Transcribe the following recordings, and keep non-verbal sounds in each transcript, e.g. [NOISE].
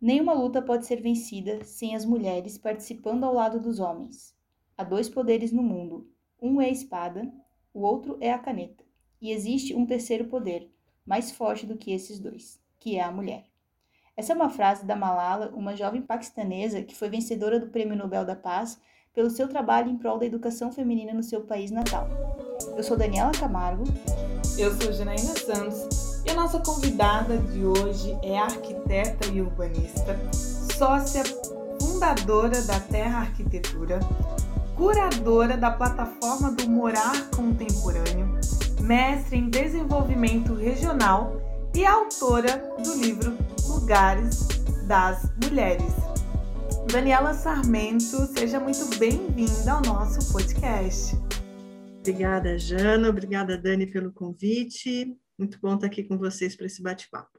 Nenhuma luta pode ser vencida sem as mulheres participando ao lado dos homens. Há dois poderes no mundo: um é a espada, o outro é a caneta. E existe um terceiro poder, mais forte do que esses dois, que é a mulher. Essa é uma frase da Malala, uma jovem paquistanesa que foi vencedora do Prêmio Nobel da Paz pelo seu trabalho em prol da educação feminina no seu país natal. Eu sou Daniela Camargo. Eu sou Janaína Santos e a nossa convidada de hoje é arquiteta e urbanista, sócia fundadora da Terra Arquitetura, curadora da plataforma do Morar Contemporâneo, mestre em desenvolvimento regional e autora do livro Lugares das Mulheres. Daniela Sarmento, seja muito bem-vinda ao nosso podcast. Obrigada, Jana. Obrigada, Dani, pelo convite. Muito bom estar aqui com vocês para esse bate-papo.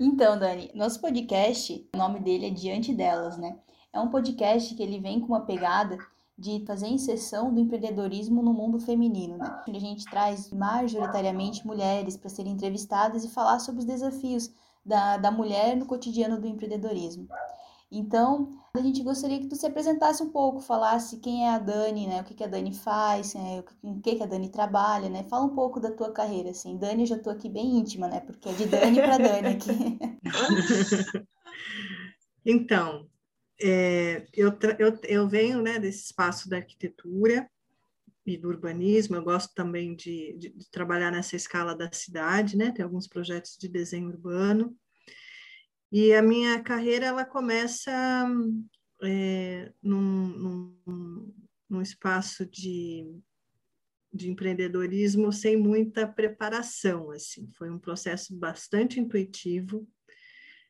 Então, Dani, nosso podcast, o nome dele é Diante Delas, né? É um podcast que ele vem com uma pegada de fazer inserção do empreendedorismo no mundo feminino, né? Onde a gente traz majoritariamente mulheres para serem entrevistadas e falar sobre os desafios da, da mulher no cotidiano do empreendedorismo. Então, a gente gostaria que tu se apresentasse um pouco, falasse quem é a Dani, né? O que, que a Dani faz, né? o que, que a Dani trabalha, né? Fala um pouco da tua carreira, assim. Dani, eu já tô aqui bem íntima, né? Porque é de Dani para Dani aqui. [LAUGHS] então, é, eu, eu, eu venho né, desse espaço da arquitetura e do urbanismo, eu gosto também de, de, de trabalhar nessa escala da cidade, né? Tem alguns projetos de desenho urbano. E a minha carreira ela começa é, num, num, num, espaço de, de empreendedorismo sem muita preparação. Assim. Foi um processo bastante intuitivo,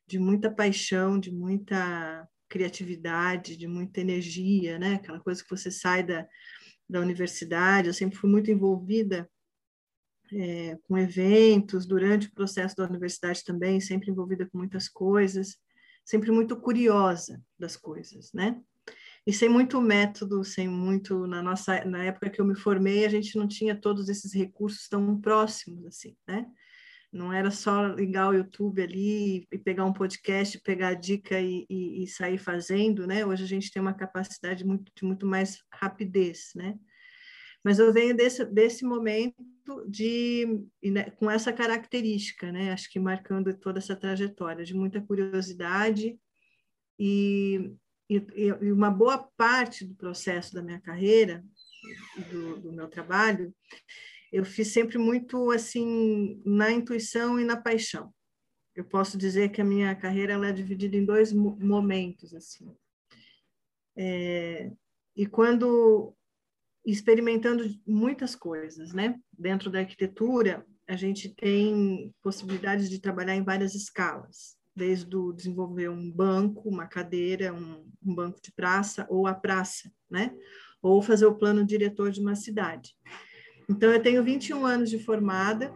de muita paixão, de muita criatividade, de muita energia, né? aquela coisa que você sai da, da universidade. Eu sempre fui muito envolvida é, com eventos, durante o processo da universidade também, sempre envolvida com muitas coisas, sempre muito curiosa das coisas, né? E sem muito método, sem muito na nossa na época que eu me formei, a gente não tinha todos esses recursos tão próximos assim, né? Não era só ligar o YouTube ali e pegar um podcast, pegar a dica e, e, e sair fazendo, né? Hoje a gente tem uma capacidade muito, de muito mais rapidez, né? Mas eu venho desse, desse momento de né, com essa característica, né? Acho que marcando toda essa trajetória de muita curiosidade e, e, e uma boa parte do processo da minha carreira, do, do meu trabalho, eu fiz sempre muito assim na intuição e na paixão. Eu posso dizer que a minha carreira ela é dividida em dois momentos assim. É, e quando experimentando muitas coisas, né? Dentro da arquitetura, a gente tem possibilidades de trabalhar em várias escalas, desde o desenvolver um banco, uma cadeira, um, um banco de praça ou a praça, né? Ou fazer o plano diretor de uma cidade. Então, eu tenho 21 anos de formada,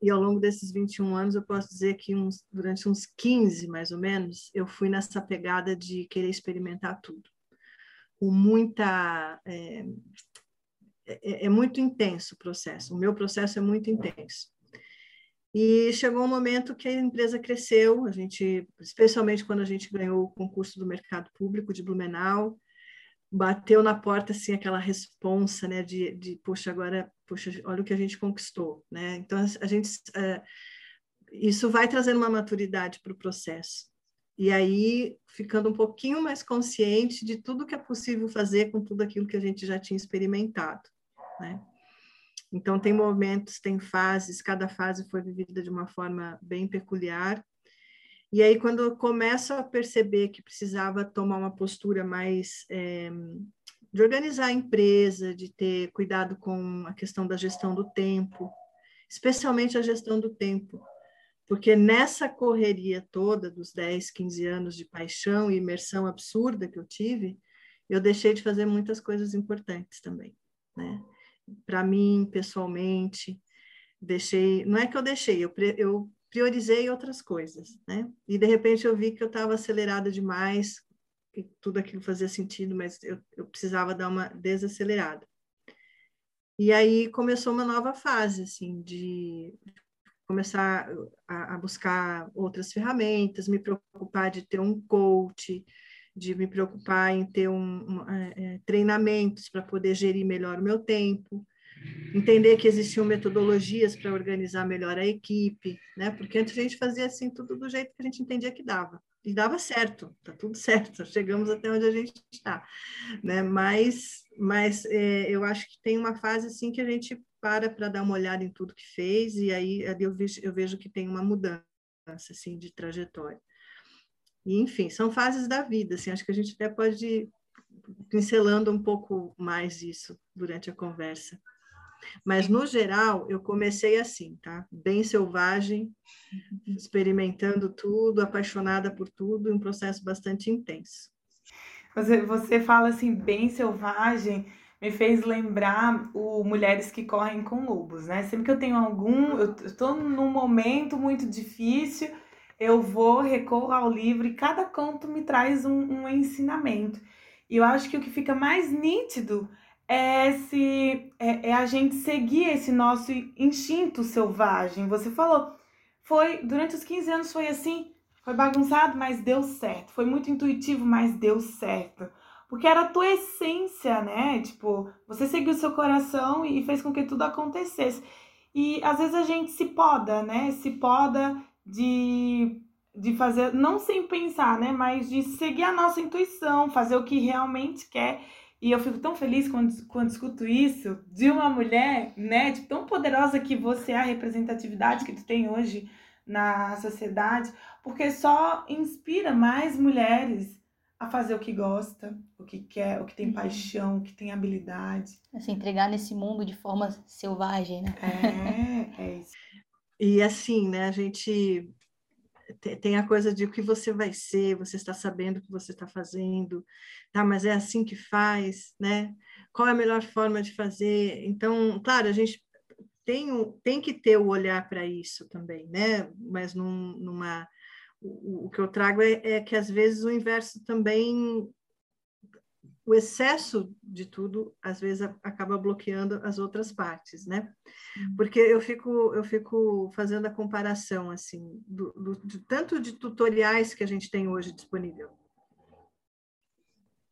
e ao longo desses 21 anos, eu posso dizer que uns, durante uns 15, mais ou menos, eu fui nessa pegada de querer experimentar tudo com muita. É, é, é, muito intenso o processo, o meu processo é muito intenso. E chegou um momento que a empresa cresceu, a gente, especialmente quando a gente ganhou o concurso do mercado público de Blumenau, bateu na porta assim aquela responsa, né, de, de poxa, agora, poxa, olha o que a gente conquistou, né? Então a gente é, isso vai trazendo uma maturidade para o processo. E aí, ficando um pouquinho mais consciente de tudo que é possível fazer com tudo aquilo que a gente já tinha experimentado, né? Então, tem momentos, tem fases, cada fase foi vivida de uma forma bem peculiar. E aí, quando eu começo a perceber que precisava tomar uma postura mais é, de organizar a empresa, de ter cuidado com a questão da gestão do tempo, especialmente a gestão do tempo, porque nessa correria toda dos 10, 15 anos de paixão e imersão absurda que eu tive, eu deixei de fazer muitas coisas importantes também, né? Para mim, pessoalmente, deixei, não é que eu deixei, eu, eu priorizei outras coisas, né? E de repente eu vi que eu estava acelerada demais, que tudo aquilo fazia sentido, mas eu, eu precisava dar uma desacelerada. E aí começou uma nova fase, assim, de começar a, a, buscar outras ferramentas, me preocupar de ter um coach, de me preocupar em ter um, um é, é treinamentos para poder gerir melhor o meu tempo, entender que existiam metodologias para organizar melhor a equipe, né? Porque antes a gente fazia assim tudo do jeito que a gente entendia que dava. E dava certo, tá tudo [LAUGHS] certo, chegamos até onde a gente está, né? Mas, mas é, eu acho que tem uma fase assim que a gente para para dar uma olhada em tudo que fez e aí eu vejo, eu vejo que tem uma mudança assim de trajetória. E, enfim, são fases da vida, assim, acho que a gente até pode ir pincelando um pouco mais isso durante a conversa. Mas, no geral, eu comecei assim, tá? Bem selvagem, experimentando tudo, apaixonada por tudo, um processo bastante intenso. Você, você fala assim, bem selvagem, me fez lembrar o Mulheres que Correm com Lobos, né? Sempre que eu tenho algum, eu estou num momento muito difícil, eu vou, recorro ao livro e cada conto me traz um, um ensinamento. E eu acho que o que fica mais nítido é, esse, é, é, a gente seguir esse nosso instinto selvagem. Você falou, foi durante os 15 anos foi assim, foi bagunçado, mas deu certo. Foi muito intuitivo, mas deu certo. Porque era a tua essência, né? Tipo, você seguiu seu coração e fez com que tudo acontecesse. E às vezes a gente se poda, né? Se poda de, de fazer, não sem pensar, né? Mas de seguir a nossa intuição, fazer o que realmente quer e eu fico tão feliz quando, quando escuto isso de uma mulher, né, tão poderosa que você é, a representatividade que tu tem hoje na sociedade, porque só inspira mais mulheres a fazer o que gosta, o que quer, o que tem uhum. paixão, o que tem habilidade. Se entregar nesse mundo de forma selvagem, né? É, é isso. E assim, né, a gente tem a coisa de o que você vai ser, você está sabendo o que você está fazendo, tá? Mas é assim que faz, né? Qual é a melhor forma de fazer? Então, claro, a gente tem, tem que ter o olhar para isso também, né? Mas num, numa o, o, que eu trago é, é que às vezes o inverso também o excesso de tudo às vezes acaba bloqueando as outras partes, né? Uhum. Porque eu fico eu fico fazendo a comparação assim do, do de, tanto de tutoriais que a gente tem hoje disponível.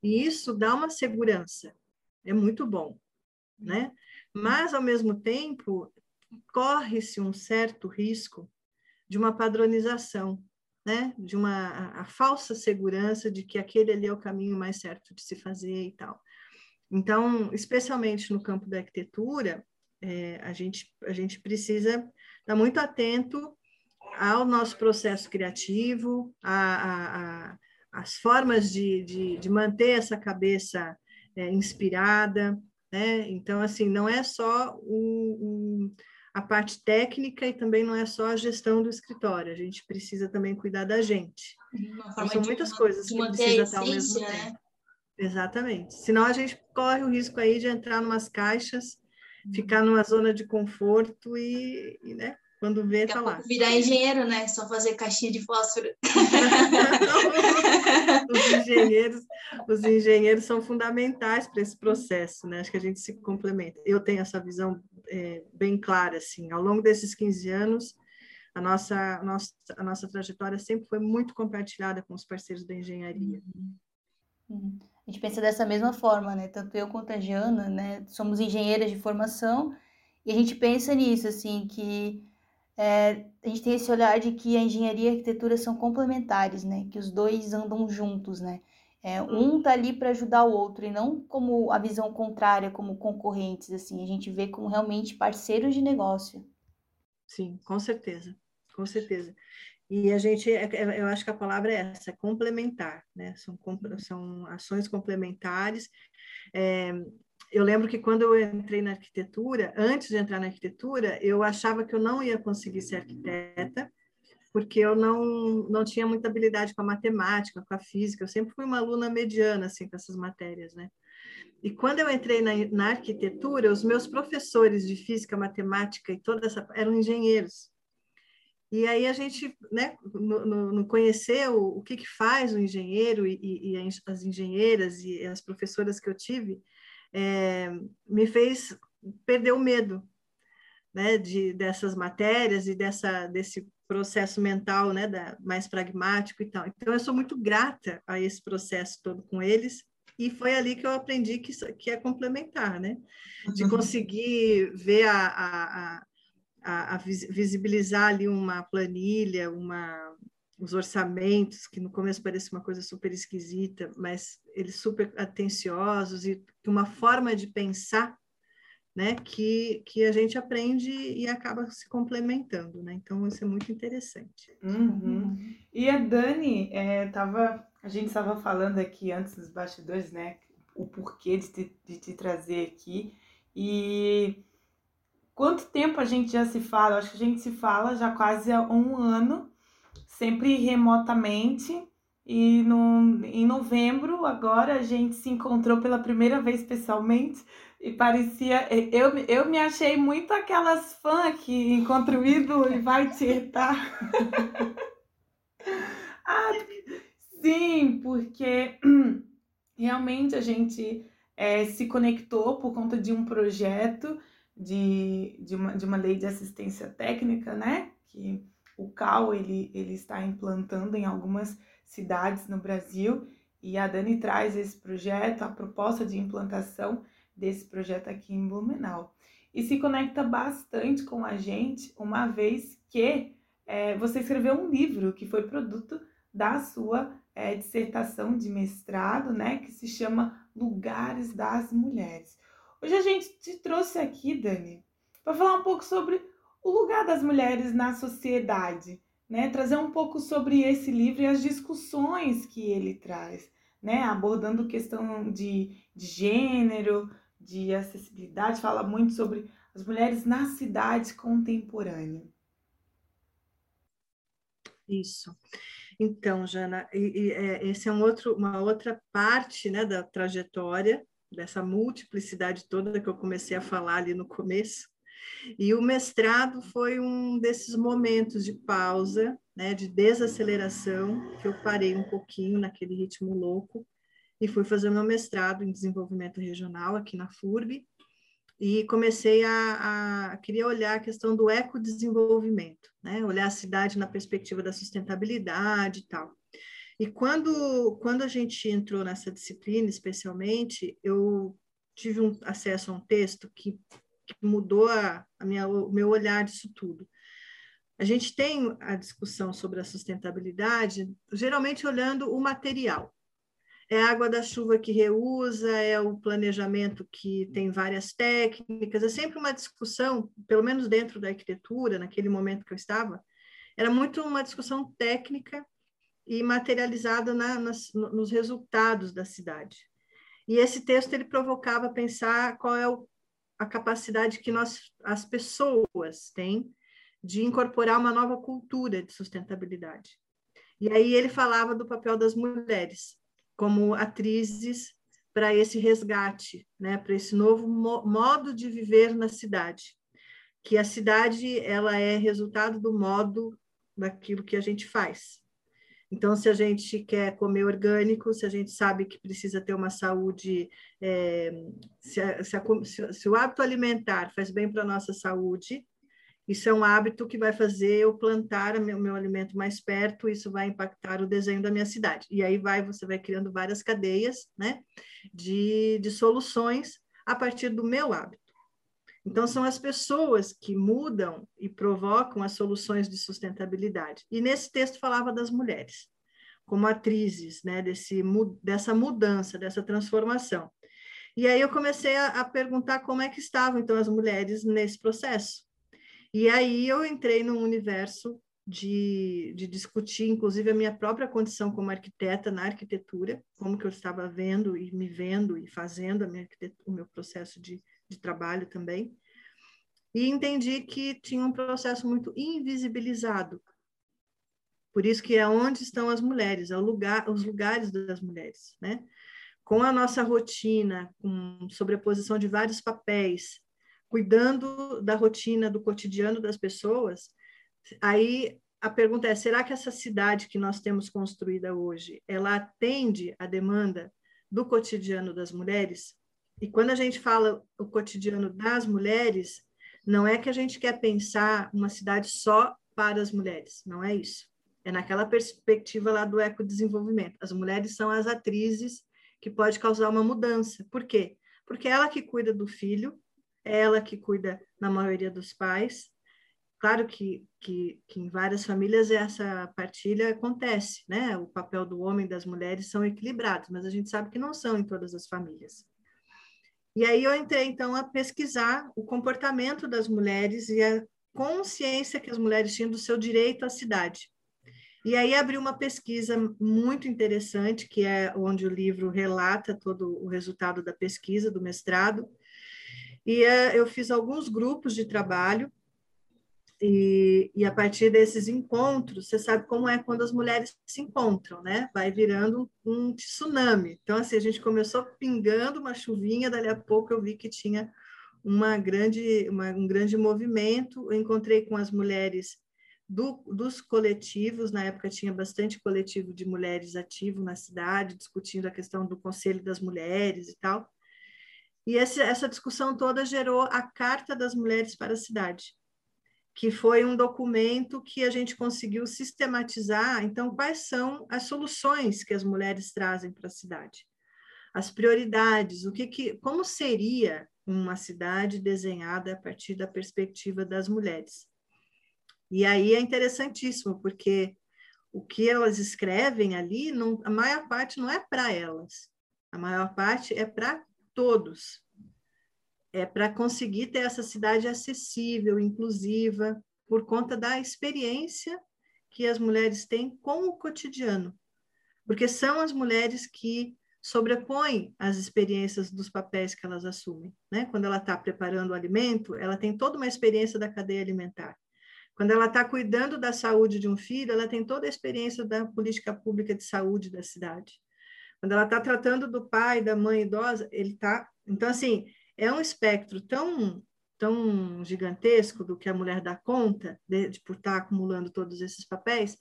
E isso dá uma segurança, é muito bom, né? Mas ao mesmo tempo corre-se um certo risco de uma padronização né, de uma a, falsa segurança de que aquele ali é o caminho mais certo de se fazer e tal. Então, especialmente no campo da arquitetura, é, a, gente, a gente precisa estar muito atento ao nosso processo criativo, a, a, as formas de, de, de, manter essa cabeça é, inspirada, né? Então, assim, não é só um, um a parte técnica e também não é só a gestão do escritório, a gente precisa também cuidar da gente. Então, são muitas uma, coisas que precisa estar ao mesmo né? tempo. Exatamente. Senão a gente corre o risco aí de entrar em umas caixas, uhum. ficar numa zona de conforto e, e né, quando vê, Daqui tá lá. Virar engenheiro, né? Só fazer caixinha de fósforo. [LAUGHS] [LAUGHS] os, engenheiros, os engenheiros são fundamentais para esse processo, né? Acho que a gente se complementa. Eu tenho essa visão é, bem clara, assim. Ao longo desses 15 anos, a nossa, a nossa, a nossa trajetória sempre foi muito compartilhada com os parceiros da engenharia. Uhum. A gente pensa dessa mesma forma, né? Tanto eu quanto a Jana, né? Somos engenheiras de formação e a gente pensa nisso, assim, que é, a gente tem esse olhar de que a engenharia e a arquitetura são complementares, né? Que os dois andam juntos, né? É, um tá ali para ajudar o outro e não como a visão contrária, como concorrentes, assim. A gente vê como realmente parceiros de negócio. Sim, com certeza, com certeza. E a gente, é, é, eu acho que a palavra é essa, é complementar, né? São, são ações complementares. É, eu lembro que quando eu entrei na arquitetura, antes de entrar na arquitetura, eu achava que eu não ia conseguir ser arquiteta, porque eu não, não tinha muita habilidade com a matemática, com a física. Eu sempre fui uma aluna mediana, assim, com essas matérias, né? E quando eu entrei na, na arquitetura, os meus professores de física, matemática e toda essa eram engenheiros. E aí a gente, né, no, no, no conhecer o, o que, que faz o engenheiro e, e, e as engenheiras e as professoras que eu tive, é, me fez perder o medo, né, de, dessas matérias e dessa, desse processo mental né, da, mais pragmático e tal. Então, eu sou muito grata a esse processo todo com eles, e foi ali que eu aprendi que, que é complementar, né? De uhum. conseguir ver a, a, a, a visibilizar ali uma planilha, uma, os orçamentos, que no começo parecia uma coisa super esquisita, mas eles super atenciosos e uma forma de pensar né, que, que a gente aprende e acaba se complementando, né? Então isso é muito interessante. Uhum. E a Dani é, tava, a gente estava falando aqui antes dos bastidores, né, o porquê de te, de te trazer aqui e quanto tempo a gente já se fala? Acho que a gente se fala já quase há um ano, sempre remotamente. E no, em novembro, agora, a gente se encontrou pela primeira vez pessoalmente e parecia. Eu, eu me achei muito aquelas fãs que encontra o ídolo e vai te irritar. [LAUGHS] ah, sim, porque realmente a gente é, se conectou por conta de um projeto de, de, uma, de uma lei de assistência técnica, né? Que o CAL ele, ele está implantando em algumas cidades no Brasil e a Dani traz esse projeto, a proposta de implantação desse projeto aqui em Blumenau. E se conecta bastante com a gente, uma vez que é, você escreveu um livro que foi produto da sua é, dissertação de mestrado, né, que se chama Lugares das Mulheres. Hoje a gente te trouxe aqui, Dani, para falar um pouco sobre o lugar das mulheres na sociedade, né? Trazer um pouco sobre esse livro e as discussões que ele traz, né? Abordando questão de, de gênero, de acessibilidade, fala muito sobre as mulheres na cidade contemporânea. Isso. Então, Jana, e, e, é, esse é um outro, uma outra parte né, da trajetória, dessa multiplicidade toda que eu comecei a falar ali no começo, e o mestrado foi um desses momentos de pausa, né, de desaceleração, que eu parei um pouquinho naquele ritmo louco e fui fazer meu mestrado em desenvolvimento regional aqui na FURB e comecei a, a queria olhar a questão do ecodesenvolvimento, né, olhar a cidade na perspectiva da sustentabilidade e tal. E quando, quando a gente entrou nessa disciplina, especialmente, eu tive um acesso a um texto que que mudou a, a minha, o meu olhar disso tudo. A gente tem a discussão sobre a sustentabilidade, geralmente olhando o material. É a água da chuva que reusa, é o planejamento que tem várias técnicas, é sempre uma discussão, pelo menos dentro da arquitetura, naquele momento que eu estava, era muito uma discussão técnica e materializada na, nas, nos resultados da cidade. E esse texto ele provocava pensar qual é o a capacidade que nós, as pessoas têm de incorporar uma nova cultura de sustentabilidade. E aí ele falava do papel das mulheres como atrizes para esse resgate, né, para esse novo mo modo de viver na cidade, que a cidade ela é resultado do modo daquilo que a gente faz. Então, se a gente quer comer orgânico, se a gente sabe que precisa ter uma saúde, é, se, a, se, a, se, o hábito alimentar faz bem para a nossa saúde, isso é um hábito que vai fazer eu plantar o meu, meu, alimento mais perto, isso vai impactar o desenho da minha cidade. E aí vai, você vai criando várias cadeias né, de, de soluções a partir do meu hábito. Então, são as pessoas que mudam e provocam as soluções de sustentabilidade. E nesse texto falava das mulheres, como atrizes né, desse, dessa mudança, dessa transformação. E aí eu comecei a, a perguntar como é que estavam, então, as mulheres nesse processo. E aí eu entrei num universo de, de, discutir, inclusive, a minha própria condição como arquiteta na arquitetura, como que eu estava vendo e me vendo e fazendo minha o meu processo de de trabalho também, e entendi que tinha um processo muito invisibilizado. Por isso que é onde estão as mulheres, é o lugar, os lugares das mulheres, né? Com a nossa rotina, com sobreposição de vários papéis, cuidando da rotina, do cotidiano das pessoas, aí a pergunta é: será que essa cidade que nós temos construída hoje, ela atende à demanda do cotidiano das mulheres? E quando a gente fala o cotidiano das mulheres, não é que a gente quer pensar uma cidade só para as mulheres, não é isso. É naquela perspectiva lá do ecodesenvolvimento. As mulheres são as atrizes que pode causar uma mudança. Por quê? Porque ela que cuida do filho, ela que cuida, na maioria dos pais. Claro que, que, que em várias famílias essa partilha acontece, né? O papel do homem e das mulheres são equilibrados, mas a gente sabe que não são em todas as famílias. E aí eu entrei, então, a pesquisar o comportamento das mulheres e a consciência que as mulheres tinham do seu direito à cidade. E aí abri uma pesquisa muito interessante, que é onde o livro relata todo o resultado da pesquisa, do mestrado. E uh, eu fiz alguns grupos de trabalho, e, e, a partir desses encontros, você sabe como é quando as mulheres se encontram, né? Vai virando um, tsunami. Então, assim, a gente começou pingando uma chuvinha, dali a pouco eu vi que tinha uma grande, uma, um grande movimento. Eu encontrei com as mulheres do, dos coletivos, na época tinha bastante coletivo de mulheres ativo na cidade, discutindo a questão do Conselho das Mulheres e tal. E esse, essa discussão toda gerou a Carta das Mulheres para a Cidade, que foi um documento que a gente conseguiu sistematizar. Então, quais são as soluções que as mulheres trazem para a cidade? As prioridades, o que, que como seria uma cidade desenhada a partir da perspectiva das mulheres? E aí é interessantíssimo, porque o que elas escrevem ali, não, a maior parte não é para elas, a maior parte é para todos. É para conseguir ter essa cidade acessível, inclusiva, por conta da experiência que as mulheres têm com o cotidiano. Porque são as mulheres que sobrepõem as experiências dos papéis que elas assumem. Né? Quando ela está preparando o alimento, ela tem toda uma experiência da cadeia alimentar. Quando ela está cuidando da saúde de um filho, ela tem toda a experiência da política pública de saúde da cidade. Quando ela está tratando do pai, da mãe idosa, ele está. Então, assim, é um espectro tão, tão gigantesco do que a mulher dá conta, de, de por estar acumulando todos esses papéis,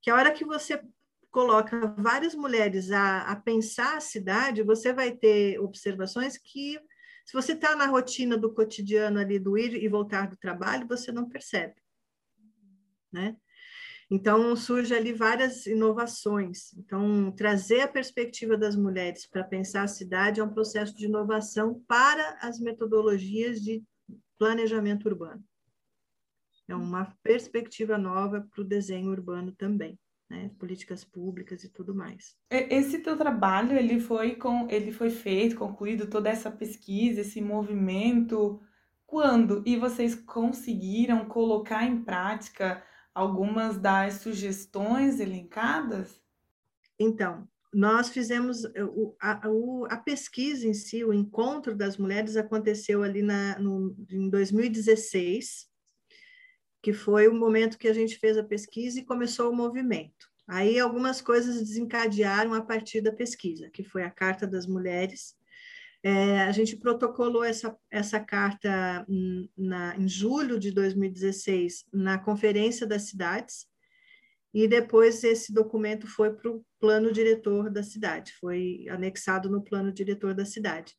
que a hora que você coloca várias mulheres a, a pensar a cidade, você vai ter observações que, se você está na rotina do cotidiano ali do ir e voltar do trabalho, você não percebe né? Então, surge ali várias inovações. Então, trazer a perspectiva das mulheres para pensar a cidade é um processo de inovação para as metodologias de planejamento urbano. É uma perspectiva nova para o desenho urbano também, né? Políticas públicas e tudo mais. Esse teu trabalho, ele foi com, ele foi feito, concluído toda essa pesquisa, esse movimento, quando? E vocês conseguiram colocar em prática algumas das sugestões elencadas? Então, nós fizemos o, a, a, pesquisa em si, o encontro das mulheres aconteceu ali na, no, em 2016, que foi o momento que a gente fez a pesquisa e começou o movimento. Aí algumas coisas desencadearam a partir da pesquisa, que foi a Carta das Mulheres, é, a gente protocolou essa, essa carta na, em julho de 2016 na Conferência das Cidades, e depois esse documento foi para o plano diretor da cidade, foi anexado no plano diretor da cidade.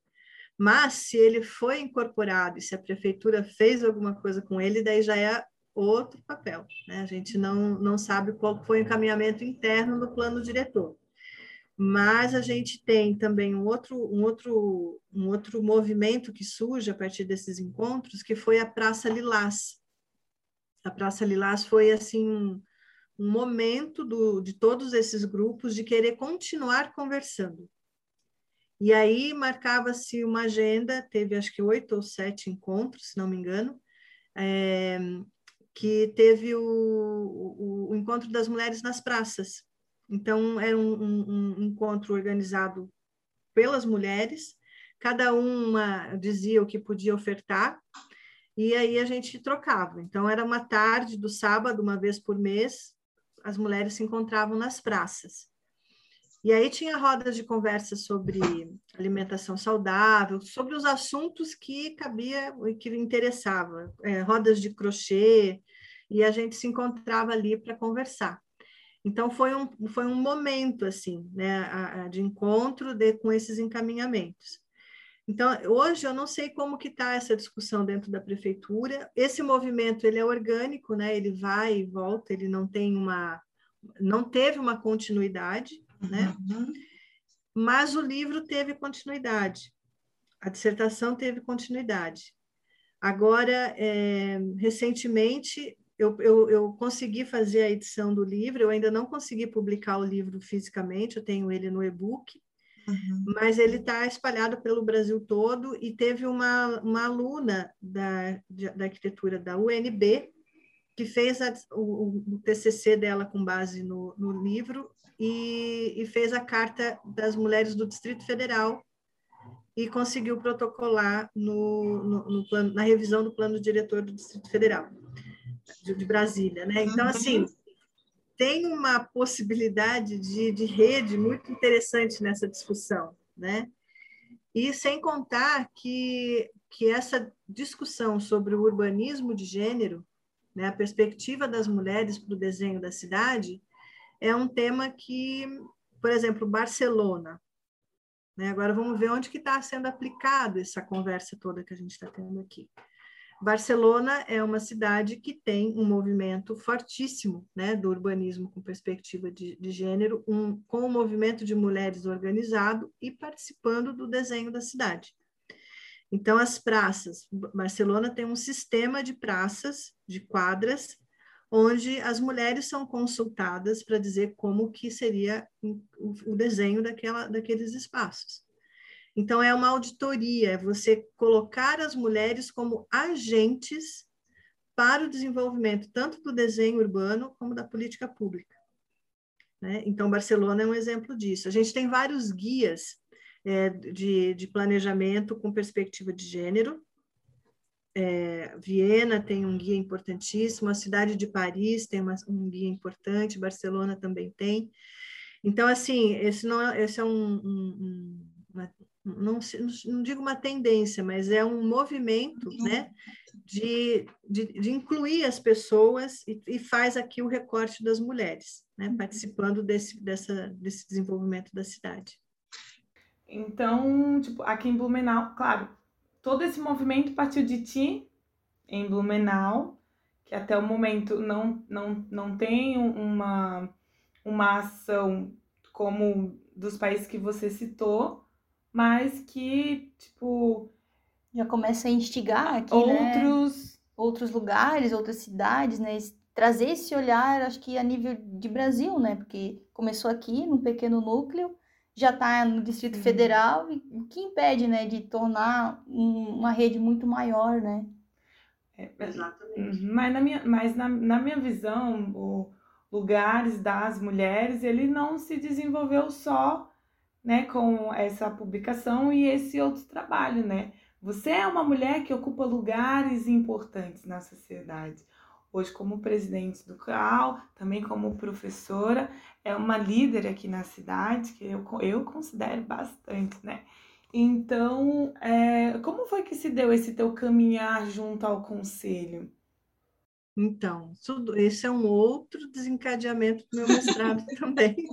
Mas se ele foi incorporado e se a prefeitura fez alguma coisa com ele, daí já é outro papel. Né? A gente não, não sabe qual foi o encaminhamento interno no plano diretor mas a gente tem também um outro, um outro, um outro movimento que surge a partir desses encontros, que foi a Praça Lilás. A Praça Lilás foi assim um, momento do, de todos esses grupos de querer continuar conversando. E aí marcava-se uma agenda, teve acho que oito ou sete encontros, se não me engano, é, que teve o, o, o encontro das mulheres nas praças. Então, era um, um, um encontro organizado pelas mulheres, cada uma dizia o que podia ofertar, e aí a gente trocava. Então, era uma tarde do sábado, uma vez por mês, as mulheres se encontravam nas praças. E aí tinha rodas de conversa sobre alimentação saudável, sobre os assuntos que cabia e que interessava, é, rodas de crochê, e a gente se encontrava ali para conversar. Então, foi um, foi um momento, assim, né, a, a, de encontro de, com esses encaminhamentos. Então, hoje eu não sei como que está essa discussão dentro da prefeitura. Esse movimento ele é orgânico, né? Ele vai e volta, ele não tem uma, não teve uma continuidade, né? Uhum. Mas o livro teve continuidade, a dissertação teve continuidade. Agora, é, recentemente, eu, eu, eu, consegui fazer a edição do livro, eu ainda não consegui publicar o livro fisicamente, eu tenho ele no e-book, uhum. mas ele está espalhado pelo Brasil todo e teve uma, uma aluna da, da arquitetura da UNB que fez a, o, o, TCC dela com base no, no livro e, e fez a Carta das Mulheres do Distrito Federal e conseguiu protocolar no, no, no plano, na revisão do plano diretor do Distrito Federal de, de Brasília, né? Então, uhum. assim, tem uma possibilidade de, de rede muito interessante nessa discussão, né? E sem contar que, que essa discussão sobre o urbanismo de gênero, né, a perspectiva das mulheres para o desenho da cidade, é um tema que, por exemplo, Barcelona, né? Agora vamos ver onde que está sendo aplicado essa conversa toda que a gente está tendo aqui. Barcelona é uma cidade que tem um movimento fortíssimo né, do urbanismo com perspectiva de, de gênero, um, com um movimento de mulheres organizado e participando do desenho da cidade. Então, as praças, Barcelona tem um sistema de praças, de quadras, onde as mulheres são consultadas para dizer como que seria o desenho daquela, daqueles espaços. Então, é uma auditoria, é você colocar as mulheres como agentes para o desenvolvimento tanto do desenho urbano como da política pública. Né? Então, Barcelona é um exemplo disso. A gente tem vários guias é, de, de planejamento com perspectiva de gênero, é, Viena tem um guia importantíssimo, a cidade de Paris tem uma, um guia importante, Barcelona também tem. Então, assim, esse, não é, esse é um, um uma, não, não, digo uma tendência, mas é um movimento uhum. né, de, de, de, incluir as pessoas e, e, faz aqui o recorte das mulheres, né, uhum. participando desse, dessa, desse desenvolvimento da cidade. Então, tipo, aqui em Blumenau, claro, todo esse movimento partiu de ti, em Blumenau, que até o momento não, não, não tem uma, uma ação como dos países que você citou, mas que, tipo. Já começa a instigar aqui, né? outros... Né? Outros lugares, outras cidades, né? Trazer esse olhar, acho que a nível de Brasil, né? Porque começou aqui, num pequeno núcleo, já está no Distrito uhum. Federal, e o que impede, né, de tornar um, uma rede muito maior, né? É, Exatamente. Uhum. Mas, na minha, mas na, na minha visão, o Lugares das Mulheres, ele não se desenvolveu só né, com essa publicação e esse outro trabalho, né? Você é uma mulher que ocupa lugares importantes na sociedade hoje como presidente do CRAU, também como professora, é uma líder aqui na cidade, que eu, eu considero bastante, né? Então, é, como foi que se deu esse teu caminhar junto ao conselho? Então, tudo, esse é um outro desencadeamento do meu mestrado [LAUGHS] também.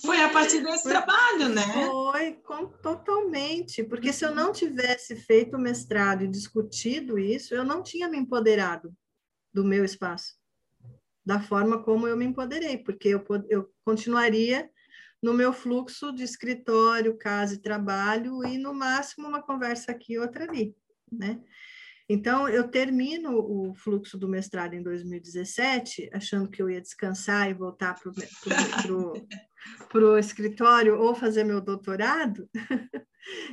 Foi a partir desse foi, trabalho, né? Foi, com, totalmente, porque se eu não tivesse feito o mestrado e discutido isso, eu não tinha me empoderado do meu espaço, da forma como eu me empoderei, porque eu, eu continuaria no meu fluxo de escritório, casa e trabalho, e no máximo uma conversa aqui, outra ali, né? Então, eu termino o fluxo do mestrado em 2017, achando que eu ia descansar e voltar para o [LAUGHS] escritório ou fazer meu doutorado.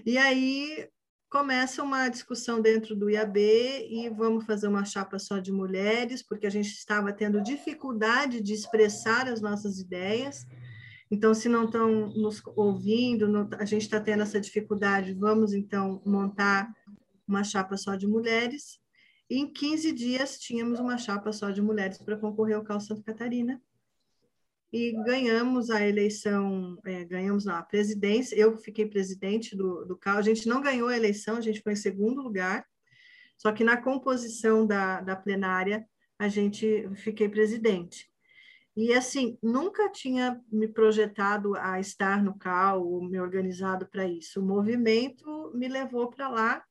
e aí começa uma discussão dentro do IAB e vamos fazer uma chapa só de mulheres, porque a gente estava tendo dificuldade de expressar as nossas ideias. Então, se não estão nos ouvindo, não, a gente está tendo essa dificuldade, vamos então montar uma chapa só de mulheres. E em 15 dias tínhamos uma chapa só de mulheres para concorrer ao Cal Santa Catarina e ganhamos a eleição, é, ganhamos não, a presidência, eu fiquei presidente do, do CAL, a gente não ganhou a eleição, a gente foi em segundo lugar, só que na composição da, da plenária, a gente fiquei presidente. E assim, nunca tinha me projetado a estar no CAL ou me organizado para isso. O movimento me levou para lá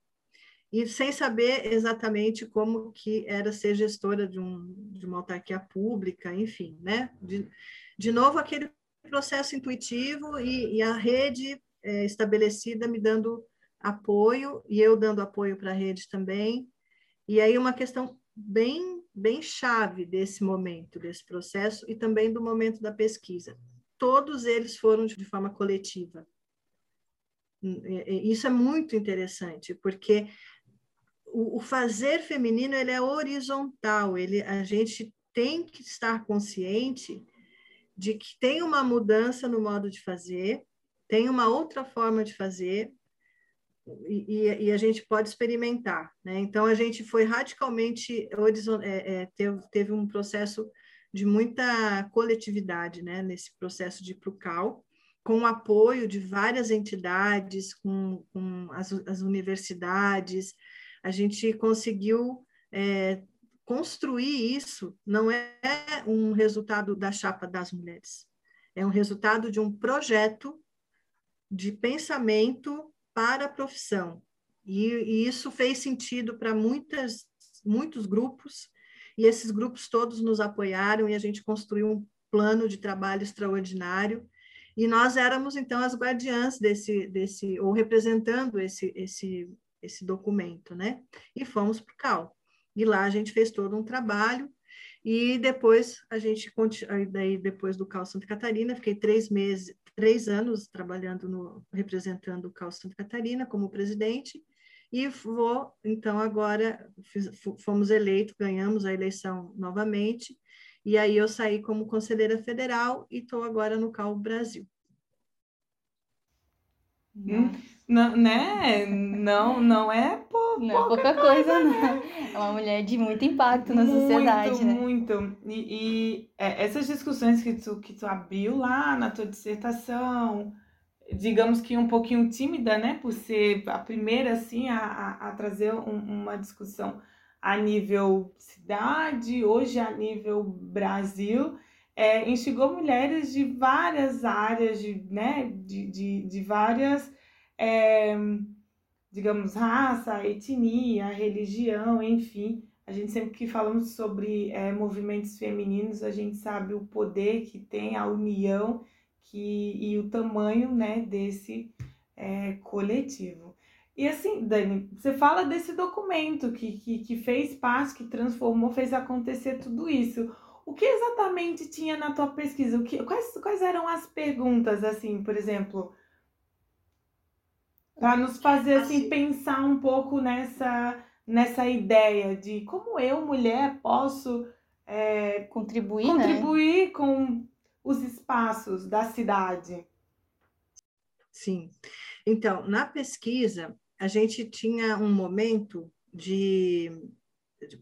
e sem saber exatamente como que era ser gestora de, um, de uma autarquia pública, enfim, né? De, de novo, aquele processo intuitivo e, e a rede é, estabelecida me dando apoio e eu dando apoio para a rede também. E aí uma questão bem bem chave desse momento, desse processo e também do momento da pesquisa. Todos eles foram de forma coletiva. Isso é muito interessante, porque o, fazer feminino ele é horizontal, ele, a gente tem que estar consciente de que tem uma mudança no modo de fazer, tem uma outra forma de fazer, e, e, a gente pode experimentar. Né? Então, a gente foi radicalmente, é, é, teve, teve, um processo de muita coletividade né? nesse processo de Prucal, com o apoio de várias entidades, com, com as, as, universidades, a gente conseguiu é, construir isso, não é um resultado da chapa das mulheres, é um resultado de um projeto de pensamento para a profissão. E, e isso fez sentido para muitas, muitos grupos, e esses grupos todos nos apoiaram e a gente construiu um plano de trabalho extraordinário. E nós éramos, então, as guardiãs desse, desse ou representando esse, esse, esse documento, né? E fomos para o CAL. E lá a gente fez todo um trabalho, e depois a gente, daí depois do CAL Santa Catarina, fiquei três meses, três anos trabalhando no, representando o CAL Santa Catarina como presidente, e vou, então, agora fiz, fomos eleitos, ganhamos a eleição novamente, e aí eu saí como conselheira federal e estou agora no CAL Brasil. Hum, não, né? Não, não é pou, não é pouca, pouca coisa, coisa né? É uma mulher de muito impacto na muito, sociedade, né? Muito, E, e é, essas discussões que tu, que tu abriu lá na tua dissertação, digamos que um pouquinho tímida, né? Por ser a primeira, assim, a, a, a trazer um, uma discussão a nível cidade, hoje a nível Brasil, é, instigou mulheres de várias áreas, de, né, de, de, de várias, é, digamos, raça, etnia, religião, enfim. A gente sempre que falamos sobre é, movimentos femininos, a gente sabe o poder que tem, a união que, e o tamanho né, desse é, coletivo. E assim, Dani, você fala desse documento que, que, que fez parte, que transformou, fez acontecer tudo isso. O que exatamente tinha na tua pesquisa? O que, quais, quais eram as perguntas, assim, por exemplo, para nos fazer assim, assim, pensar um pouco nessa, nessa ideia de como eu, mulher, posso é, contribuir, contribuir né? com os espaços da cidade? Sim. Então, na pesquisa, a gente tinha um momento de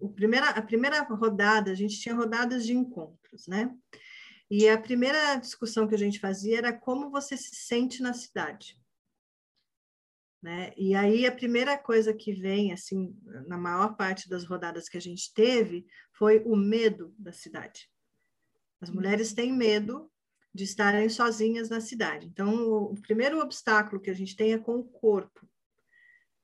o primeira, a primeira rodada, a gente tinha rodadas de encontros, né? E a primeira discussão que a gente fazia era como você se sente na cidade. Né? E aí a primeira coisa que vem, assim, na maior parte das rodadas que a gente teve, foi o medo da cidade. As mulheres têm medo de estarem sozinhas na cidade. Então, o primeiro obstáculo que a gente tem é com o corpo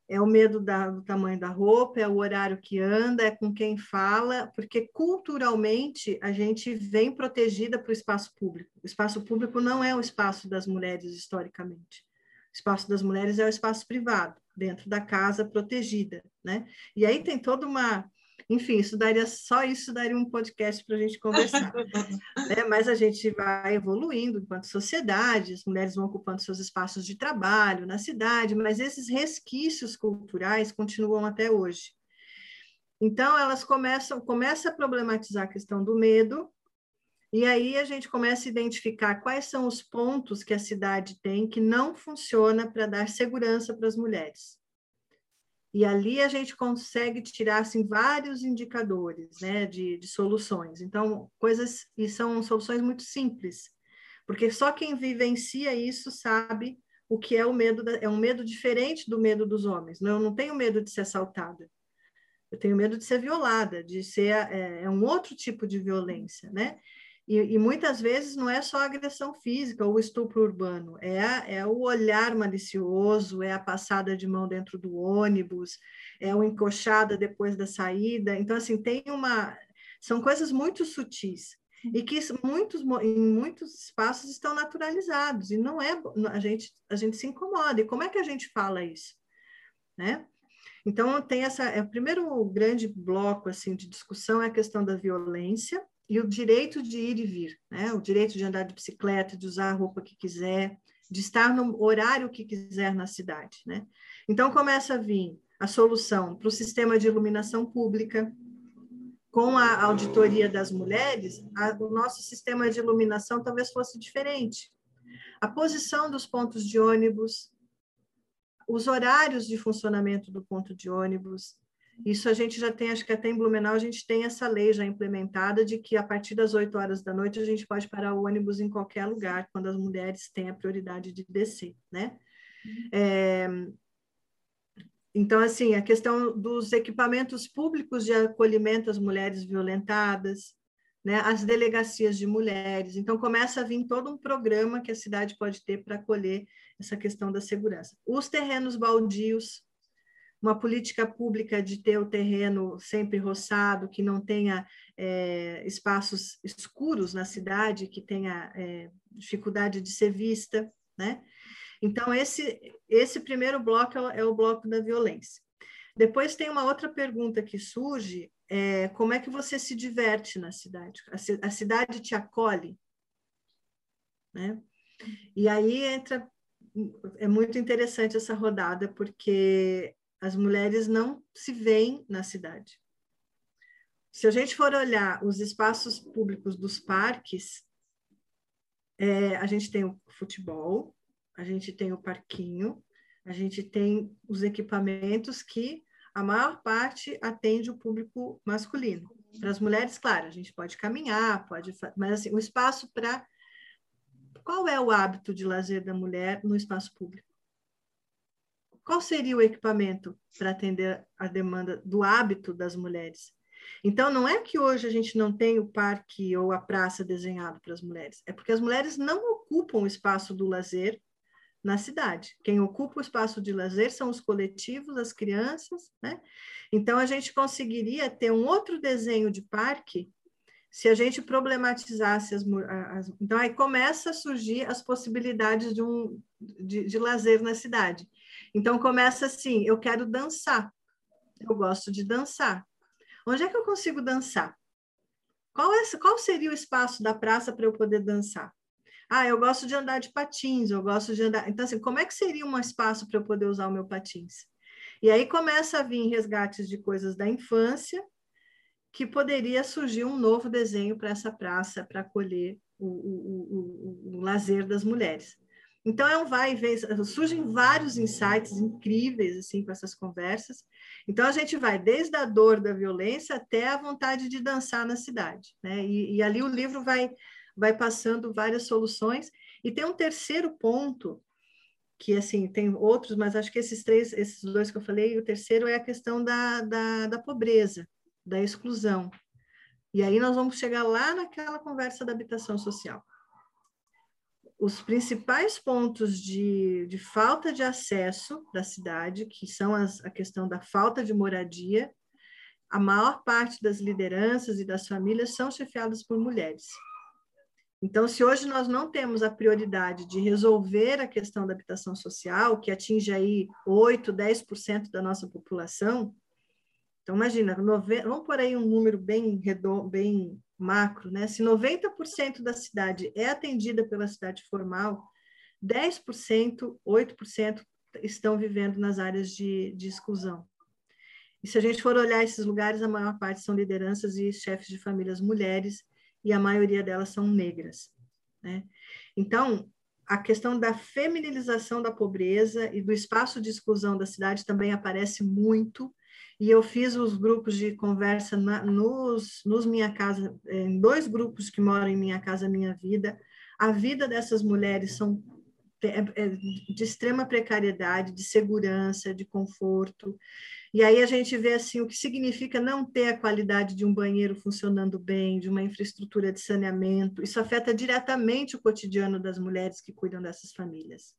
é o medo da, do tamanho da roupa, é o horário que anda, é com quem fala, porque culturalmente a gente vem protegida para o espaço público. O espaço público não é o espaço das mulheres historicamente. O espaço das mulheres é o espaço privado, dentro da casa protegida, né? E aí tem toda uma enfim, isso daria só isso daria um podcast para a gente conversar. [LAUGHS] né? Mas a gente vai evoluindo enquanto sociedade, as mulheres vão ocupando seus espaços de trabalho na cidade, mas esses resquícios culturais continuam até hoje. Então elas começam começa a problematizar a questão do medo e aí a gente começa a identificar quais são os pontos que a cidade tem que não funciona para dar segurança para as mulheres. E ali a gente consegue tirar assim, vários indicadores né, de, de soluções. Então, coisas, e são soluções muito simples, porque só quem vivencia isso sabe o que é o medo, da, é um medo diferente do medo dos homens. Eu não tenho medo de ser assaltada, eu tenho medo de ser violada, de ser, é, é um outro tipo de violência, né? E, e, muitas vezes não é só agressão física ou estupro urbano, é, é o olhar malicioso, é a passada de mão dentro do ônibus, é o encoxada depois da saída. Então, assim, tem uma. São coisas muito sutis e que muitos, em muitos espaços estão naturalizados, e não é. A gente, a gente se incomoda. E como é que a gente fala isso? Né? Então, tem essa. É, o primeiro grande bloco assim, de discussão é a questão da violência e o direito de ir e vir, né? O direito de andar de bicicleta, de usar a roupa que quiser, de estar no horário que quiser na cidade, né? Então começa a vir a solução para o sistema de iluminação pública, com a auditoria das mulheres, a, o nosso sistema de iluminação talvez fosse diferente. A posição dos pontos de ônibus, os horários de funcionamento do ponto de ônibus, isso a gente já tem, acho que até em Blumenau a gente tem essa lei já implementada de que a partir das 8 horas da noite a gente pode parar o ônibus em qualquer lugar, quando as mulheres têm a prioridade de descer, né? É, então, assim, a questão dos equipamentos públicos de acolhimento às mulheres violentadas, né? as delegacias de mulheres. Então, começa a vir todo um programa que a cidade pode ter para acolher essa questão da segurança. Os terrenos baldios, uma política pública de ter o terreno sempre roçado, que não tenha é, espaços escuros na cidade, que tenha é, dificuldade de ser vista, né? Então, esse, esse primeiro bloco é, é o bloco da violência. Depois tem uma outra pergunta que surge, é, como é que você se diverte na cidade? A, a cidade te acolhe? Né? E aí entra, é muito interessante essa rodada, porque as mulheres não se veem na cidade. Se a gente for olhar os espaços públicos dos parques, é, a gente tem o futebol, a gente tem o parquinho, a gente tem os equipamentos que a maior parte atende o público masculino. Para as mulheres, claro, a gente pode caminhar, pode, mas assim, o espaço para qual é o hábito de lazer da mulher no espaço público? Qual seria o equipamento para atender a demanda do hábito das mulheres? Então, não é que hoje a gente não tem o parque ou a praça desenhado para as mulheres, é porque as mulheres não ocupam o espaço do lazer na cidade. Quem ocupa o espaço de lazer são os coletivos, as crianças, né? Então, a gente conseguiria ter um outro desenho de parque se a gente problematizasse as, as, então aí começa a surgir as possibilidades de um de, de lazer na cidade então começa assim, eu quero dançar. Eu gosto de dançar. Onde é que eu consigo dançar? Qual, é, qual seria o espaço da praça para eu poder dançar? Ah, eu gosto de andar de patins, eu gosto de andar. Então, assim, como é que seria um espaço para eu poder usar o meu patins? E aí começa a vir resgates de coisas da infância, que poderia surgir um novo desenho para essa praça, para acolher o, o, o, o, lazer das mulheres. Então é um vai e vem, surgem vários insights incríveis assim com essas conversas. Então a gente vai desde a dor da violência até a vontade de dançar na cidade, né? E, e ali o livro vai vai passando várias soluções e tem um terceiro ponto que assim tem outros, mas acho que esses três, esses dois que eu falei, o terceiro é a questão da, da, da pobreza, da exclusão. E aí nós vamos chegar lá naquela conversa da habitação social os principais pontos de, de falta de acesso da cidade, que são as, a questão da falta de moradia, a maior parte das lideranças e das famílias são chefiadas por mulheres. Então, se hoje nós não temos a prioridade de resolver a questão da habitação social, que atinge aí 8, 10% da nossa população, então imagina, vamos por aí um número bem bem macro, né? Se 90% da cidade é atendida pela cidade formal, 10%, 8% estão vivendo nas áreas de, de exclusão. E se a gente for olhar esses lugares, a maior parte são lideranças e chefes de famílias mulheres, e a maioria delas são negras. Né? Então, a questão da feminilização da pobreza e do espaço de exclusão da cidade também aparece muito e eu fiz os grupos de conversa na, nos, nos Minha Casa, em dois grupos que moram em Minha Casa Minha Vida. A vida dessas mulheres são é, é de extrema precariedade, de segurança, de conforto. E aí a gente vê assim o que significa não ter a qualidade de um banheiro funcionando bem, de uma infraestrutura de saneamento. Isso afeta diretamente o cotidiano das mulheres que cuidam dessas famílias.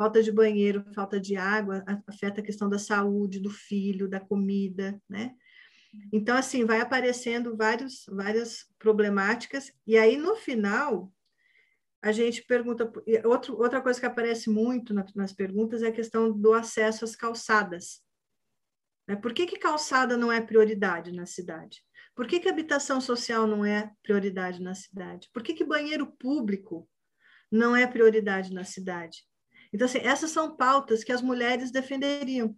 Falta de banheiro, falta de água, afeta a questão da saúde, do filho, da comida, né? Então, assim, vai aparecendo vários, várias problemáticas, e aí, no final, a gente pergunta. Outro, outra coisa que aparece muito nas perguntas é a questão do acesso às calçadas. Né? Por que, que calçada não é prioridade na cidade? Por que, que habitação social não é prioridade na cidade? Por que, que banheiro público não é prioridade na cidade? Então, assim, essas são pautas que as mulheres defenderiam,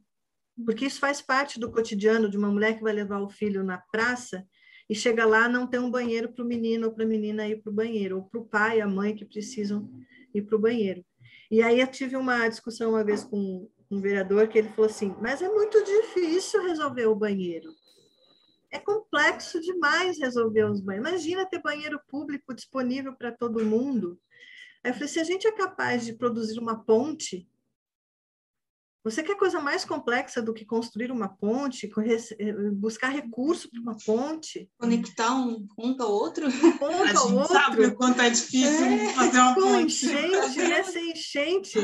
porque isso faz parte do cotidiano de uma mulher que vai levar o filho na praça e chega lá não tem um banheiro para o menino ou para a menina ir para o banheiro, ou para o pai e a mãe que precisam ir para o banheiro. E aí eu tive uma discussão uma vez com um vereador que ele falou assim, mas é muito difícil resolver o banheiro. É complexo demais resolver os banheiros. Imagina ter banheiro público disponível para todo mundo. Aí eu falei, se a gente é capaz de produzir uma ponte você quer coisa mais complexa do que construir uma ponte, eh, buscar recurso para uma ponte? Conectar um ponto ao outro? Um ponto [LAUGHS] a ao outro. sabe o quanto é difícil é, fazer uma com ponte. enchente, né? Sem enchente.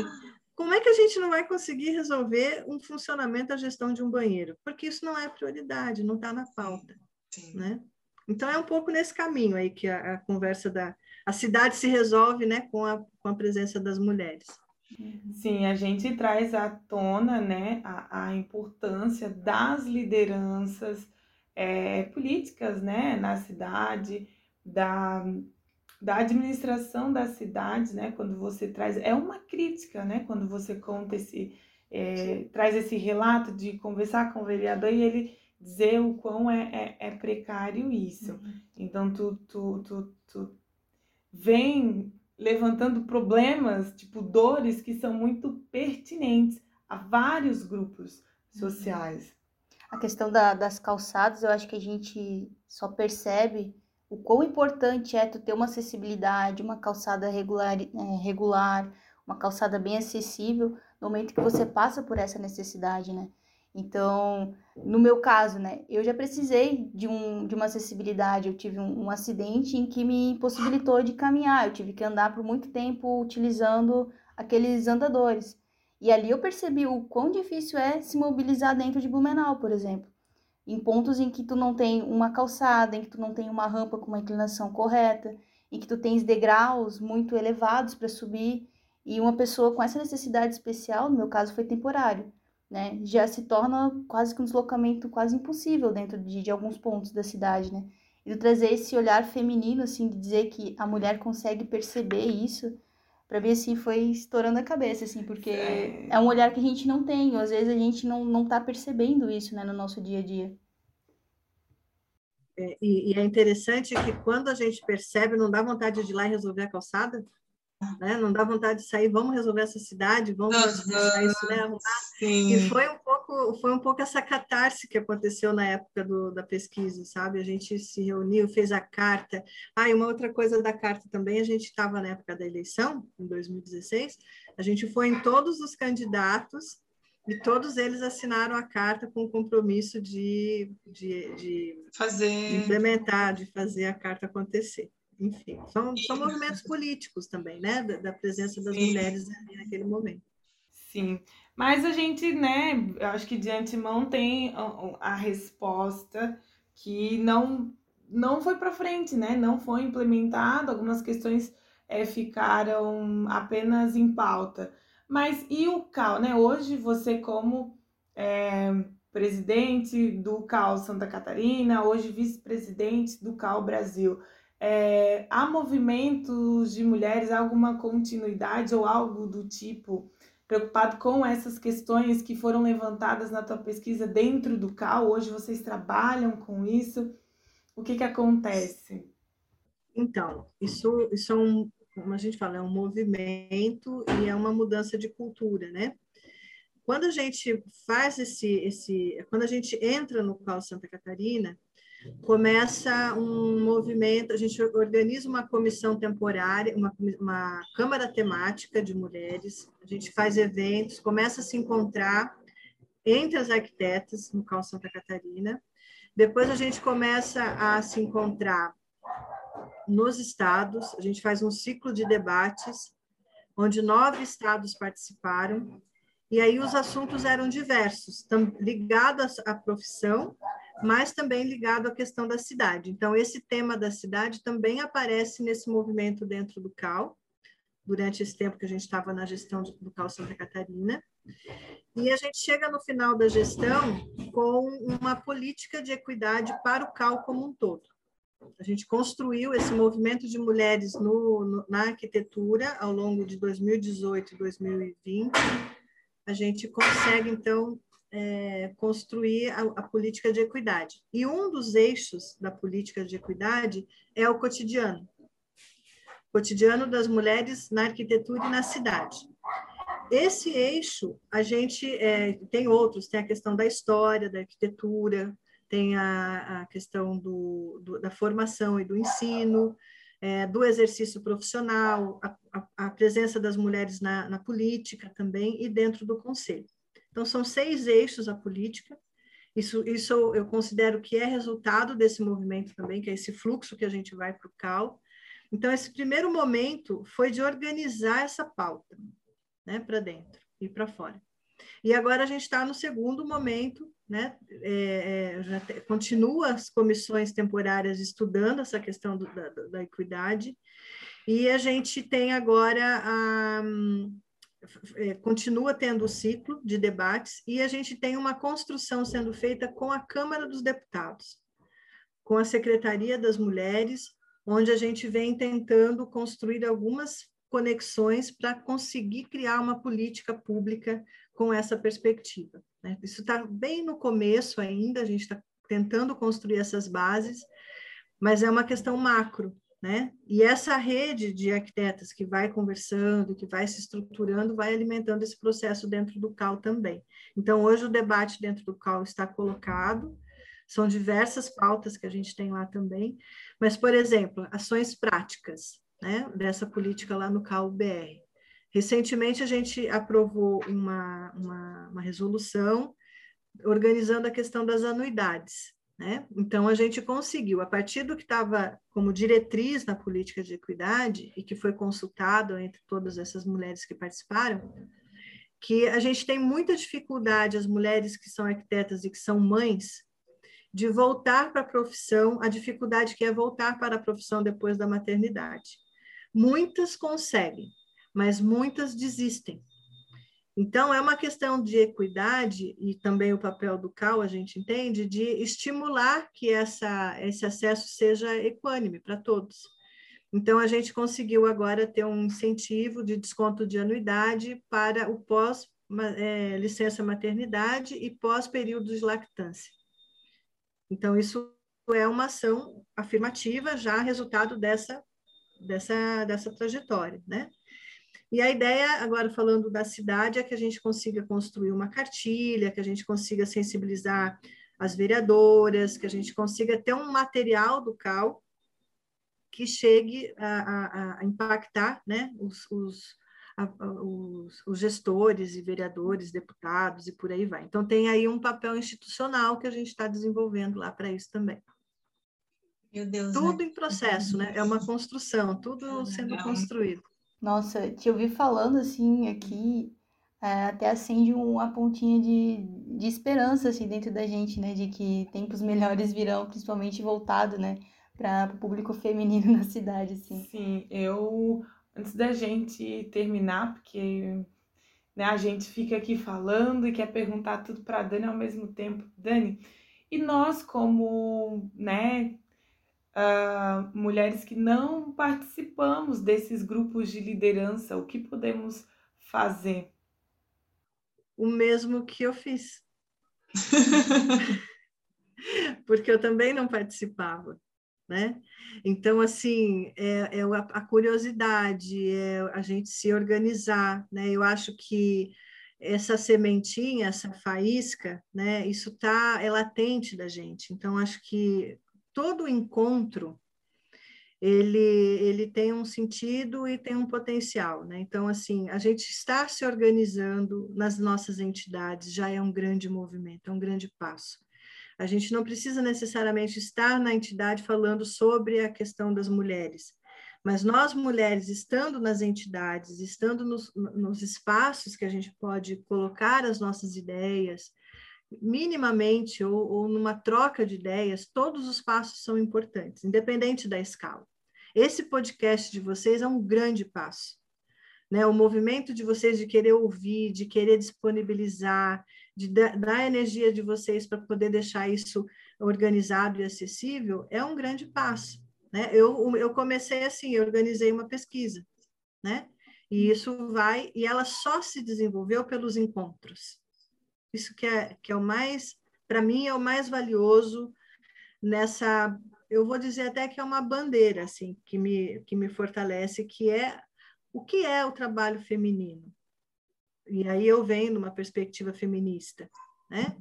Como é que a gente não vai conseguir resolver um funcionamento da gestão de um banheiro? Porque isso não é prioridade, não está na pauta. Sim. Né? Então, é um pouco nesse caminho aí que a, a conversa da... A cidade se resolve né, com, a, com a presença das mulheres. Sim, a gente traz à tona né, a, a importância das lideranças é, políticas né, na cidade, da, da administração das cidades, né, quando você traz. É uma crítica, né, quando você conta esse. É, traz esse relato de conversar com o vereador e ele dizer o quão é, é, é precário isso. Uhum. Então, tu, tu, tu, tu vem levantando problemas, tipo dores que são muito pertinentes a vários grupos sociais. A questão da, das calçadas, eu acho que a gente só percebe o quão importante é tu ter uma acessibilidade, uma calçada regular, é, regular, uma calçada bem acessível no momento que você passa por essa necessidade, né? Então, no meu caso, né, eu já precisei de, um, de uma acessibilidade. Eu tive um, um, acidente em que me impossibilitou de caminhar. Eu tive que andar por muito tempo utilizando aqueles andadores. E ali eu percebi o quão difícil é se mobilizar dentro de Blumenau, por exemplo. Em pontos em que tu não tem uma calçada, em que tu não tem uma rampa com uma inclinação correta, em que tu tens degraus muito elevados para subir. E uma pessoa com essa necessidade especial, no meu caso, foi temporário né, já se torna quase que um deslocamento quase impossível dentro de, de alguns pontos da cidade, né? E trazer esse olhar feminino, assim, de dizer que a mulher consegue perceber isso, para mim, assim, foi estourando a cabeça, assim, porque é. é um olhar que a gente não tem, às vezes a gente não, não tá percebendo isso, né, no nosso dia a dia. É, e, e, é interessante que quando a gente percebe, não dá vontade de ir lá e resolver a calçada? Né? Não dá vontade de sair, vamos resolver essa cidade, vamos uhum, deixar isso, né? Arrumar. Sim. E foi um pouco, foi um pouco essa catarse que aconteceu na época do, da pesquisa, sabe? A gente se reuniu, fez a carta. Ah, e uma outra coisa da carta também, a gente estava na época da eleição, em 2016, a gente foi em todos os candidatos e todos eles assinaram a carta com o compromisso de, de, de fazer de implementar, de fazer a carta acontecer enfim, são, são movimentos políticos também, né, da, da presença das Sim. mulheres ali naquele momento. Sim, mas a gente, né, eu acho que de antemão tem a, a resposta que não não foi para frente, né, não foi implementado, algumas questões é, ficaram apenas em pauta. Mas e o CAL, né? Hoje você como é, presidente do CAL Santa Catarina, hoje vice-presidente do CAL Brasil é, há movimentos de mulheres, alguma continuidade ou algo do tipo preocupado com essas questões que foram levantadas na tua pesquisa dentro do CAL? Hoje vocês trabalham com isso? O que, que acontece? Então, isso, isso é um, como a gente fala, é um movimento e é uma mudança de cultura, né? Quando a gente faz esse, esse quando a gente entra no CAL Santa Catarina, começa um movimento, a gente organiza uma comissão temporária, uma, uma câmara temática de mulheres, a gente faz eventos, começa a se encontrar entre as arquitetas no Cal Santa Catarina, depois a gente começa a se encontrar nos estados, a gente faz um ciclo de debates, onde nove estados participaram, e aí os assuntos eram diversos, ligados à profissão, mas também ligado à questão da cidade. Então, esse tema da cidade também aparece nesse movimento dentro do CAL, durante esse tempo que a gente estava na gestão do CAL Santa Catarina. E a gente chega no final da gestão com uma política de equidade para o CAL como um todo. A gente construiu esse movimento de mulheres no, no, na arquitetura ao longo de 2018 e 2020. A gente consegue, então, é, construir a, a, política de equidade. E um dos eixos da política de equidade é o cotidiano cotidiano das mulheres na arquitetura e na cidade. Esse eixo, a gente é, tem outros, tem a questão da história, da arquitetura, tem a, a questão do, do, da formação e do ensino, é, do exercício profissional, a, a, a presença das mulheres na, na, política também e dentro do conselho. Então, são seis eixos a política. Isso, isso eu considero que é resultado desse movimento também, que é esse fluxo que a gente vai para o CAL. Então, esse primeiro momento foi de organizar essa pauta né, para dentro e para fora. E agora a gente está no segundo momento, né? É, é, já te, continua as comissões temporárias estudando essa questão do, da, da, equidade, e a gente tem agora a, continua tendo o ciclo de debates, e a gente tem uma construção sendo feita com a Câmara dos Deputados, com a Secretaria das Mulheres, onde a gente vem tentando construir algumas conexões para conseguir criar uma política pública com essa perspectiva. Né? Isso está bem no começo ainda, a gente está tentando construir essas bases, mas é uma questão macro, né? E essa rede de arquitetas que vai conversando, que vai se estruturando, vai alimentando esse processo dentro do CAL também. Então, hoje o debate dentro do CAL está colocado, são diversas pautas que a gente tem lá também, mas, por exemplo, ações práticas né, dessa política lá no CAU-BR. Recentemente, a gente aprovou uma, uma, uma resolução organizando a questão das anuidades. Né? Então, a gente conseguiu, a partir do que estava como diretriz na política de equidade e que foi consultado entre todas essas mulheres que participaram, que a gente tem muita dificuldade, as mulheres que são arquitetas e que são mães, de voltar para a profissão, a dificuldade que é voltar para a profissão depois da maternidade. Muitas conseguem, mas muitas desistem. Então, é uma questão de equidade, e também o papel do CAL, a gente entende, de estimular que essa, esse acesso seja equânime para todos. Então, a gente conseguiu agora ter um incentivo de desconto de anuidade para o pós-licença é, maternidade e pós-período de lactância. Então, isso é uma ação afirmativa, já resultado dessa, dessa, dessa trajetória, né? E a ideia, agora falando da cidade, é que a gente consiga construir uma cartilha, que a gente consiga sensibilizar as vereadoras, que a gente consiga ter um material do CAL que chegue a, a, a impactar né, os, os, os, os, gestores e vereadores, deputados e por aí vai. Então, tem aí um papel institucional que a gente está desenvolvendo lá para isso também. Meu Deus. Tudo né? em processo, né? É uma construção, tudo sendo construído. Nossa, te ouvi falando assim aqui, é, até acende uma pontinha de, de esperança assim dentro da gente, né? De que tempos melhores virão, principalmente voltado, né? Para o público feminino [LAUGHS] na cidade, assim. Sim, eu antes da gente terminar, porque né, a gente fica aqui falando e quer perguntar tudo para Dani ao mesmo tempo. Dani, e nós como, né, uh, mulheres que não participamos desses grupos de liderança, o que podemos fazer? O mesmo que eu fiz. [LAUGHS] Porque eu também não participava né? Então, assim, é, é a, curiosidade, é a gente se organizar, né? Eu acho que essa sementinha, essa faísca, né? Isso tá, é latente da gente. Então, acho que todo encontro ele, ele tem um sentido e tem um potencial, né? Então, assim, a gente estar se organizando nas nossas entidades já é um grande movimento, é um grande passo. A gente não precisa necessariamente estar na entidade falando sobre a questão das mulheres, mas nós mulheres, estando nas entidades, estando nos, nos espaços que a gente pode colocar as nossas ideias, minimamente ou, ou numa troca de ideias, todos os passos são importantes, independente da escala. Esse podcast de vocês é um grande passo. Né? O movimento de vocês de querer ouvir, de querer disponibilizar, de dar energia de vocês para poder deixar isso organizado e acessível, é um grande passo. Né? Eu, eu comecei assim, eu organizei uma pesquisa, né? E isso vai, e ela só se desenvolveu pelos encontros. Isso que é, que é o mais, para mim, é o mais valioso nessa, eu vou dizer até que é uma bandeira, assim, que me, que me fortalece, que é o que é o trabalho feminino. E aí eu venho numa perspectiva feminista, né?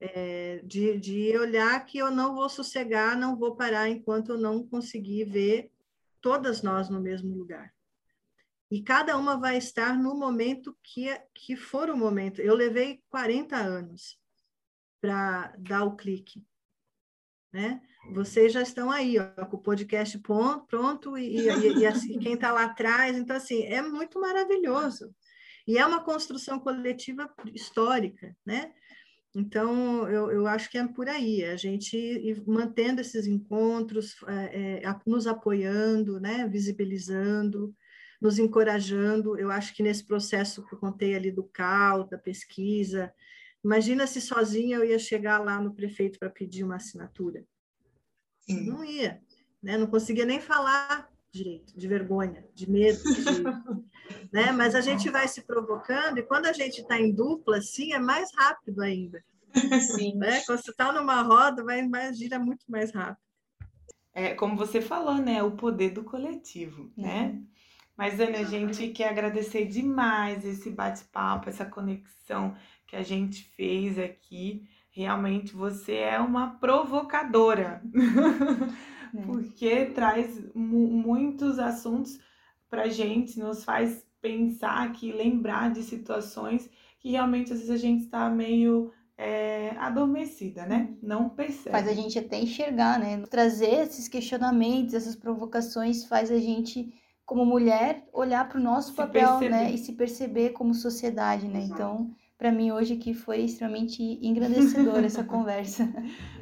É, de, de olhar que eu não vou sossegar, não vou parar enquanto eu não conseguir ver todas nós no mesmo lugar. E cada uma vai estar no momento que, que for o momento. Eu levei 40 anos para dar o clique. Né? Vocês já estão aí, ó, com o podcast pronto, e, e, e assim, quem está lá atrás. Então, assim, é muito maravilhoso. E é uma construção coletiva histórica, né? Então, eu, eu acho que é por aí, a gente mantendo esses encontros, é, é, nos apoiando, né? visibilizando, nos encorajando. Eu acho que nesse processo que eu contei ali do CAL, da pesquisa, imagina se sozinha eu ia chegar lá no prefeito para pedir uma assinatura. Sim. Não ia, né? não conseguia nem falar direito, de vergonha, de medo, de, [LAUGHS] né? Mas a gente vai se provocando e quando a gente está em dupla, assim, é mais rápido ainda. Sim. Né? Quando você está numa roda, vai mais, gira muito mais rápido. É, como você falou, né? O poder do coletivo, né? Uhum. Mas, Ana, a gente quer agradecer demais esse bate-papo, essa conexão que a gente fez aqui. Realmente você é uma provocadora, [LAUGHS] é. porque traz muitos assuntos para gente, nos faz pensar aqui, lembrar de situações que realmente às vezes a gente está meio é, adormecida, né? Não percebe. Faz a gente até enxergar, né? Trazer esses questionamentos, essas provocações, faz a gente como mulher, olhar para o nosso se papel, perceber. né? E se perceber como sociedade, né? Exato. Então, para mim hoje aqui foi extremamente engrandecedora essa [LAUGHS] conversa.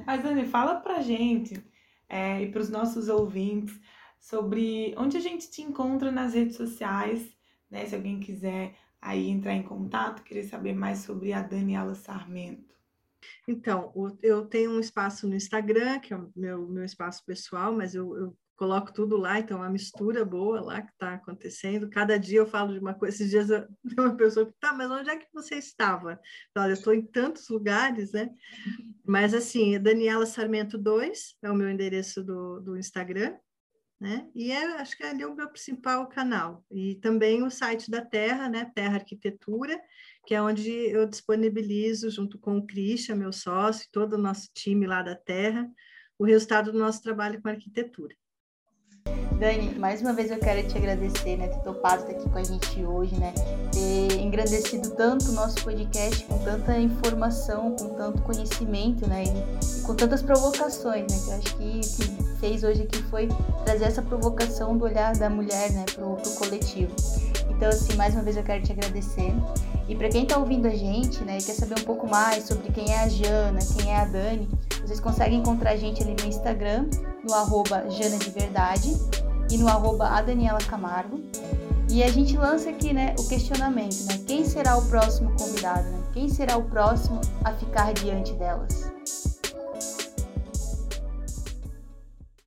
Mas, Anne, fala pra gente é, e para os nossos ouvintes sobre onde a gente te encontra nas redes sociais, né? Se alguém quiser aí entrar em contato, querer saber mais sobre a Daniela Sarmento. Então, eu tenho um espaço no Instagram, que é o meu, meu espaço pessoal, mas eu, eu coloco tudo lá, então é uma mistura boa lá que está acontecendo. Cada dia eu falo de uma coisa. Esses dias eu, [LAUGHS] uma pessoa que tá, mas onde é que você estava? Olha, eu estou em tantos lugares, né? Mas assim, Daniela Sarmento 2 é o meu endereço do, do Instagram, né? E é, acho que é ali o meu principal canal. E também o site da Terra, né? Terra Arquitetura, que é onde eu disponibilizo, junto com o Christian, meu sócio, todo o nosso time lá da Terra, o resultado do nosso trabalho com arquitetura. Dani, mais uma vez eu quero te agradecer, né, ter topado estar aqui com a gente hoje, né, ter engrandecido tanto o nosso podcast com tanta informação, com tanto conhecimento, né, e, com tantas provocações, né, que eu acho que que fez hoje aqui foi trazer essa provocação do olhar da mulher, né, pro, pro coletivo. Então, assim, mais uma vez eu quero te agradecer. E para quem está ouvindo a gente, né, e quer saber um pouco mais sobre quem é a Jana, quem é a Dani, vocês conseguem encontrar a gente ali no Instagram, no arroba Jana de Verdade e no arroba a Daniela Camargo. E a gente lança aqui né, o questionamento, né? Quem será o próximo convidado? Né? Quem será o próximo a ficar diante delas?